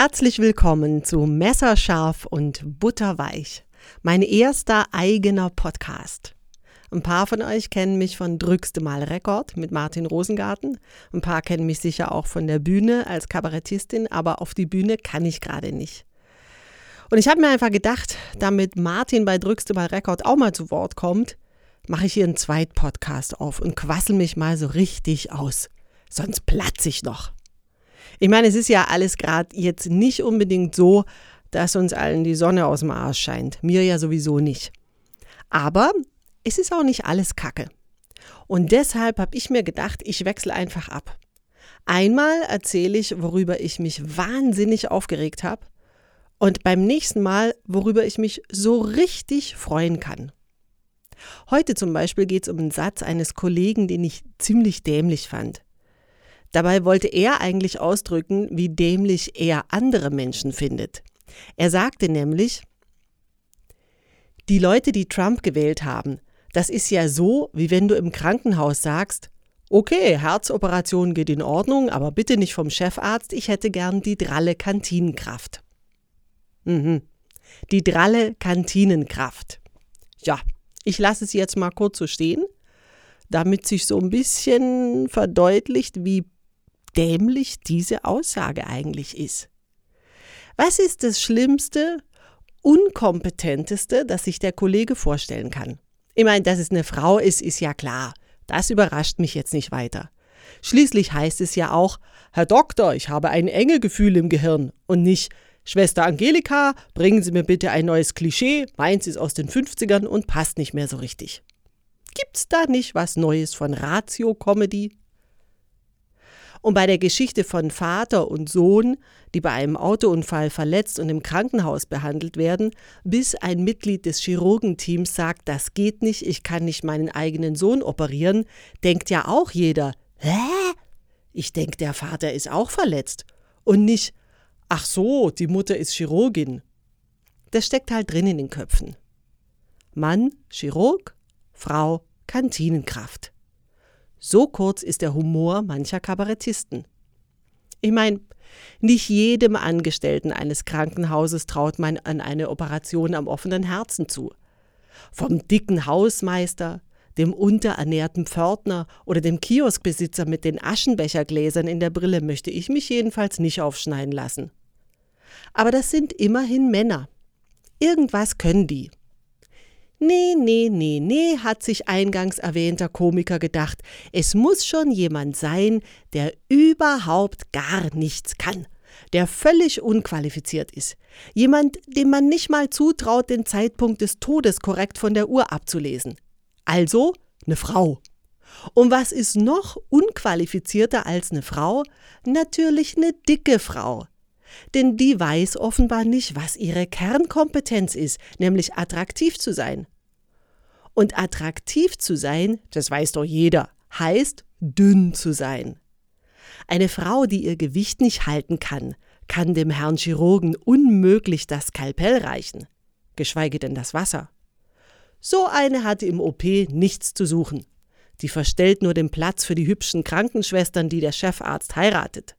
Herzlich willkommen zu Messerscharf und Butterweich, mein erster eigener Podcast. Ein paar von euch kennen mich von Drückste Mal Rekord mit Martin Rosengarten. Ein paar kennen mich sicher auch von der Bühne als Kabarettistin, aber auf die Bühne kann ich gerade nicht. Und ich habe mir einfach gedacht, damit Martin bei Drückste Mal Rekord auch mal zu Wort kommt, mache ich hier einen Zweitpodcast auf und quassel mich mal so richtig aus. Sonst platze ich noch. Ich meine, es ist ja alles gerade jetzt nicht unbedingt so, dass uns allen die Sonne aus dem Arsch scheint. Mir ja sowieso nicht. Aber es ist auch nicht alles Kacke. Und deshalb habe ich mir gedacht, ich wechsle einfach ab. Einmal erzähle ich, worüber ich mich wahnsinnig aufgeregt habe. Und beim nächsten Mal, worüber ich mich so richtig freuen kann. Heute zum Beispiel geht es um einen Satz eines Kollegen, den ich ziemlich dämlich fand. Dabei wollte er eigentlich ausdrücken, wie dämlich er andere Menschen findet. Er sagte nämlich, die Leute, die Trump gewählt haben, das ist ja so, wie wenn du im Krankenhaus sagst, okay, Herzoperation geht in Ordnung, aber bitte nicht vom Chefarzt, ich hätte gern die dralle Kantinenkraft. Mhm. Die dralle Kantinenkraft. Ja, ich lasse es jetzt mal kurz so stehen, damit sich so ein bisschen verdeutlicht, wie dämlich diese Aussage eigentlich ist. Was ist das Schlimmste, Unkompetenteste, das sich der Kollege vorstellen kann? Ich meine, dass es eine Frau ist, ist ja klar. Das überrascht mich jetzt nicht weiter. Schließlich heißt es ja auch, Herr Doktor, ich habe ein enge Gefühl im Gehirn und nicht, Schwester Angelika, bringen Sie mir bitte ein neues Klischee, meins ist aus den 50ern und passt nicht mehr so richtig. Gibt's da nicht was Neues von Ratio-Comedy? Und bei der Geschichte von Vater und Sohn, die bei einem Autounfall verletzt und im Krankenhaus behandelt werden, bis ein Mitglied des Chirurgenteams sagt, das geht nicht, ich kann nicht meinen eigenen Sohn operieren, denkt ja auch jeder, hä? Ich denke, der Vater ist auch verletzt. Und nicht, ach so, die Mutter ist Chirurgin. Das steckt halt drin in den Köpfen. Mann, Chirurg, Frau, Kantinenkraft. So kurz ist der Humor mancher Kabarettisten. Ich meine, nicht jedem Angestellten eines Krankenhauses traut man an eine Operation am offenen Herzen zu. Vom dicken Hausmeister, dem unterernährten Pförtner oder dem Kioskbesitzer mit den Aschenbechergläsern in der Brille möchte ich mich jedenfalls nicht aufschneiden lassen. Aber das sind immerhin Männer. Irgendwas können die. Nee, nee, nee, nee, hat sich eingangs erwähnter Komiker gedacht. Es muss schon jemand sein, der überhaupt gar nichts kann, der völlig unqualifiziert ist. Jemand, dem man nicht mal zutraut, den Zeitpunkt des Todes korrekt von der Uhr abzulesen. Also eine Frau. Und was ist noch unqualifizierter als eine Frau? Natürlich eine dicke Frau. Denn die weiß offenbar nicht, was ihre Kernkompetenz ist, nämlich attraktiv zu sein. Und attraktiv zu sein, das weiß doch jeder, heißt dünn zu sein. Eine Frau, die ihr Gewicht nicht halten kann, kann dem Herrn Chirurgen unmöglich das Skalpell reichen, geschweige denn das Wasser. So eine hatte im OP nichts zu suchen. Die verstellt nur den Platz für die hübschen Krankenschwestern, die der Chefarzt heiratet.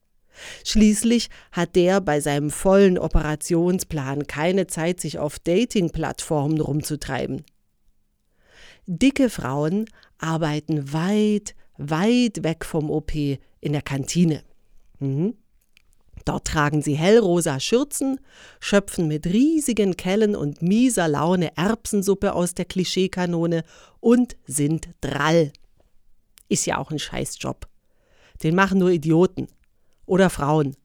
Schließlich hat der bei seinem vollen Operationsplan keine Zeit, sich auf Dating-Plattformen rumzutreiben. Dicke Frauen arbeiten weit, weit weg vom OP in der Kantine. Mhm. Dort tragen sie hellrosa Schürzen, schöpfen mit riesigen Kellen und mieser Laune Erbsensuppe aus der Klischeekanone und sind drall. Ist ja auch ein Scheißjob. Den machen nur Idioten oder Frauen.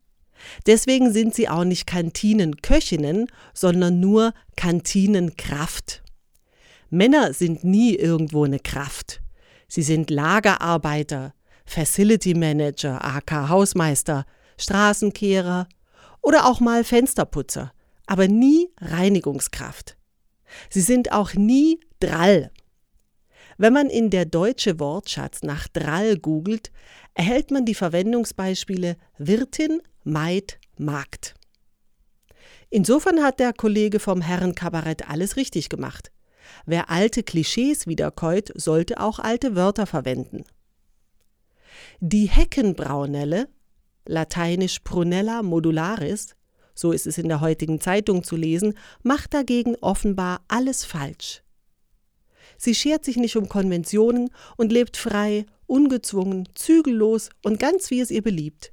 Deswegen sind sie auch nicht Kantinenköchinnen, sondern nur Kantinenkraft. Männer sind nie irgendwo eine Kraft. Sie sind Lagerarbeiter, Facility Manager, AK Hausmeister, Straßenkehrer oder auch mal Fensterputzer, aber nie Reinigungskraft. Sie sind auch nie Drall. Wenn man in der deutsche Wortschatz nach Drall googelt, erhält man die Verwendungsbeispiele Wirtin, Maid, Magd. Insofern hat der Kollege vom Herrenkabarett alles richtig gemacht. Wer alte Klischees wiederkäut, sollte auch alte Wörter verwenden. Die Heckenbraunelle, lateinisch Prunella modularis, so ist es in der heutigen Zeitung zu lesen, macht dagegen offenbar alles falsch. Sie schert sich nicht um Konventionen und lebt frei, ungezwungen, zügellos und ganz wie es ihr beliebt.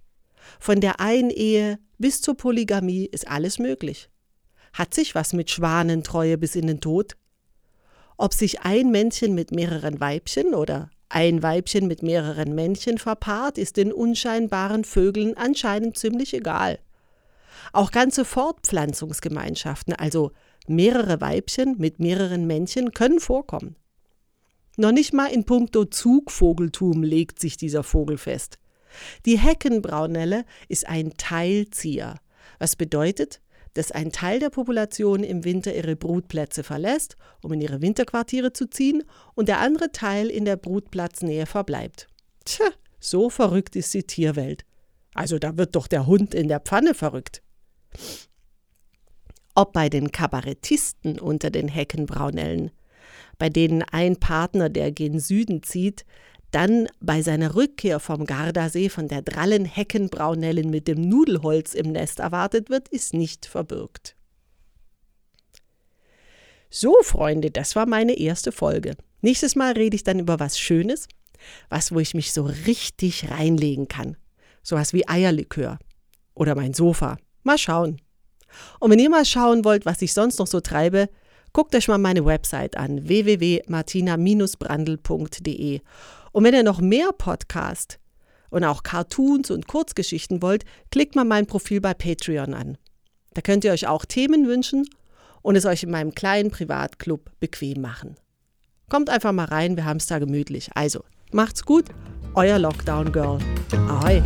Von der einen Ehe bis zur Polygamie ist alles möglich. Hat sich was mit Schwanentreue bis in den Tod? Ob sich ein Männchen mit mehreren Weibchen oder ein Weibchen mit mehreren Männchen verpaart, ist den unscheinbaren Vögeln anscheinend ziemlich egal. Auch ganze Fortpflanzungsgemeinschaften, also mehrere Weibchen mit mehreren Männchen, können vorkommen. Noch nicht mal in puncto Zugvogeltum legt sich dieser Vogel fest. Die Heckenbraunelle ist ein Teilzieher, was bedeutet, dass ein Teil der Population im Winter ihre Brutplätze verlässt, um in ihre Winterquartiere zu ziehen, und der andere Teil in der Brutplatznähe verbleibt. Tja, so verrückt ist die Tierwelt. Also da wird doch der Hund in der Pfanne verrückt. Ob bei den Kabarettisten unter den Heckenbraunellen, bei denen ein Partner, der gen Süden zieht, dann bei seiner Rückkehr vom Gardasee von der drallen Heckenbraunellen mit dem Nudelholz im Nest erwartet wird, ist nicht verbürgt. So, Freunde, das war meine erste Folge. Nächstes Mal rede ich dann über was Schönes, was, wo ich mich so richtig reinlegen kann. Sowas wie Eierlikör. Oder mein Sofa. Mal schauen. Und wenn ihr mal schauen wollt, was ich sonst noch so treibe, guckt euch mal meine Website an www.martina-brandl.de und wenn ihr noch mehr Podcast und auch Cartoons und Kurzgeschichten wollt, klickt mal mein Profil bei Patreon an. Da könnt ihr euch auch Themen wünschen und es euch in meinem kleinen Privatclub bequem machen. Kommt einfach mal rein, wir haben es da gemütlich. Also, macht's gut, euer Lockdown Girl. Ahoi.